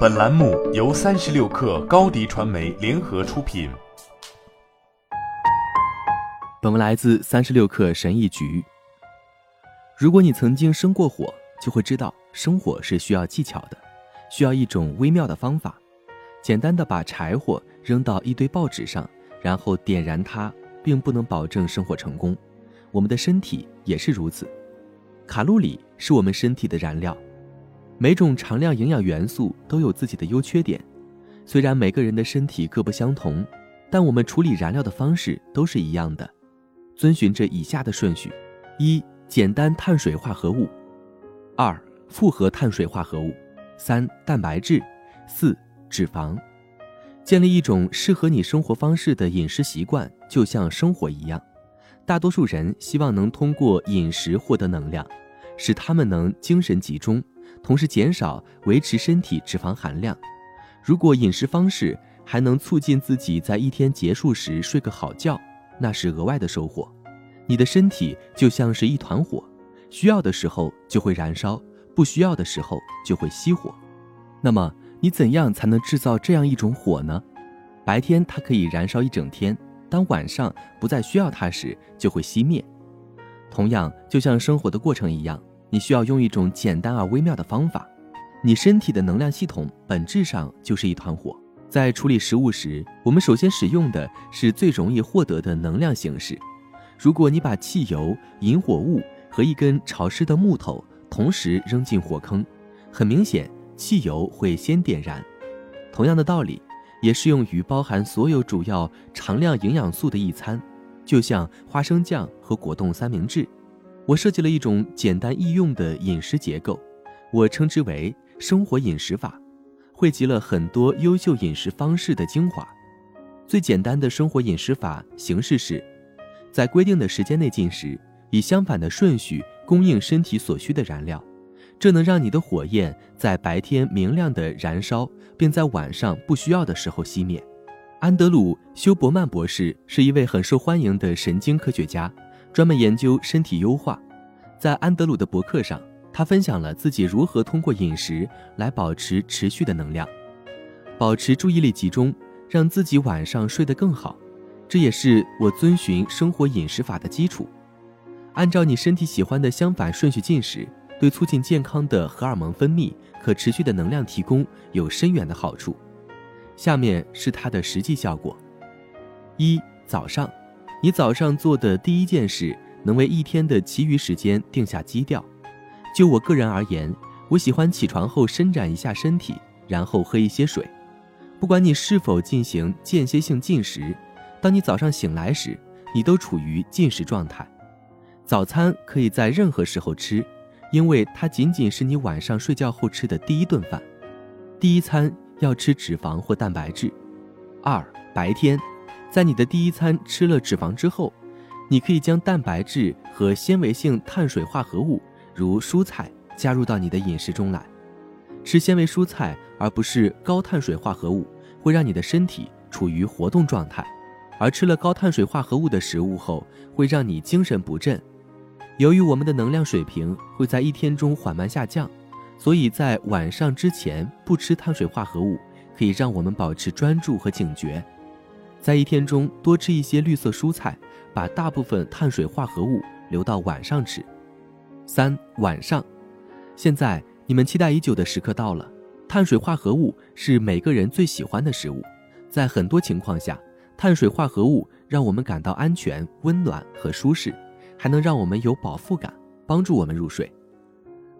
本栏目由三十六氪高低传媒联合出品。本文来自三十六氪神译局。如果你曾经生过火，就会知道生火是需要技巧的，需要一种微妙的方法。简单的把柴火扔到一堆报纸上，然后点燃它，并不能保证生火成功。我们的身体也是如此，卡路里是我们身体的燃料。每种常量营养元素都有自己的优缺点，虽然每个人的身体各不相同，但我们处理燃料的方式都是一样的，遵循着以下的顺序：一、简单碳水化合物；二、复合碳水化合物；三、蛋白质；四、脂肪。建立一种适合你生活方式的饮食习惯，就像生活一样。大多数人希望能通过饮食获得能量，使他们能精神集中。同时减少维持身体脂肪含量。如果饮食方式还能促进自己在一天结束时睡个好觉，那是额外的收获。你的身体就像是一团火，需要的时候就会燃烧，不需要的时候就会熄火。那么你怎样才能制造这样一种火呢？白天它可以燃烧一整天，当晚上不再需要它时就会熄灭。同样，就像生活的过程一样。你需要用一种简单而微妙的方法。你身体的能量系统本质上就是一团火。在处理食物时，我们首先使用的是最容易获得的能量形式。如果你把汽油、引火物和一根潮湿的木头同时扔进火坑，很明显，汽油会先点燃。同样的道理也适用于包含所有主要常量营养素的一餐，就像花生酱和果冻三明治。我设计了一种简单易用的饮食结构，我称之为“生活饮食法”，汇集了很多优秀饮食方式的精华。最简单的生活饮食法形式是，在规定的时间内进食，以相反的顺序供应身体所需的燃料，这能让你的火焰在白天明亮的燃烧，并在晚上不需要的时候熄灭。安德鲁·休伯曼博士是一位很受欢迎的神经科学家。专门研究身体优化，在安德鲁的博客上，他分享了自己如何通过饮食来保持持续的能量，保持注意力集中，让自己晚上睡得更好。这也是我遵循生活饮食法的基础。按照你身体喜欢的相反顺序进食，对促进健康的荷尔蒙分泌、可持续的能量提供有深远的好处。下面是它的实际效果：一早上。你早上做的第一件事，能为一天的其余时间定下基调。就我个人而言，我喜欢起床后伸展一下身体，然后喝一些水。不管你是否进行间歇性进食，当你早上醒来时，你都处于进食状态。早餐可以在任何时候吃，因为它仅仅是你晚上睡觉后吃的第一顿饭。第一餐要吃脂肪或蛋白质。二白天。在你的第一餐吃了脂肪之后，你可以将蛋白质和纤维性碳水化合物，如蔬菜，加入到你的饮食中来。吃纤维蔬菜而不是高碳水化合物，会让你的身体处于活动状态；而吃了高碳水化合物的食物后，会让你精神不振。由于我们的能量水平会在一天中缓慢下降，所以在晚上之前不吃碳水化合物，可以让我们保持专注和警觉。在一天中多吃一些绿色蔬菜，把大部分碳水化合物留到晚上吃。三晚上，现在你们期待已久的时刻到了。碳水化合物是每个人最喜欢的食物，在很多情况下，碳水化合物让我们感到安全、温暖和舒适，还能让我们有饱腹感，帮助我们入睡。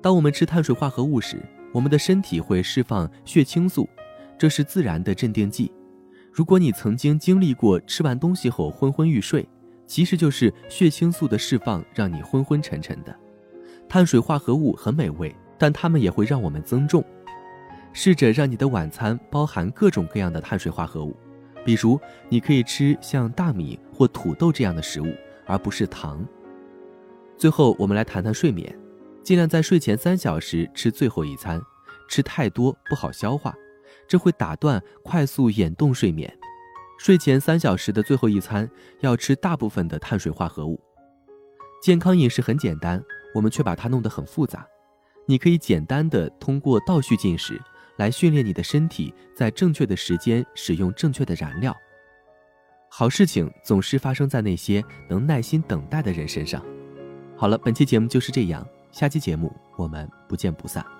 当我们吃碳水化合物时，我们的身体会释放血清素，这是自然的镇定剂。如果你曾经经历过吃完东西后昏昏欲睡，其实就是血清素的释放让你昏昏沉沉的。碳水化合物很美味，但它们也会让我们增重。试着让你的晚餐包含各种各样的碳水化合物，比如你可以吃像大米或土豆这样的食物，而不是糖。最后，我们来谈谈睡眠，尽量在睡前三小时吃最后一餐，吃太多不好消化。这会打断快速眼动睡眠。睡前三小时的最后一餐要吃大部分的碳水化合物。健康饮食很简单我们却把它弄得很复杂。你可以简单的通过倒序进食来训练你的身体在正确的时间使用正确的燃料。好事情总是发生在那些能耐心等待的人身上。好了本期节目就是这样下期节目我们不见不散。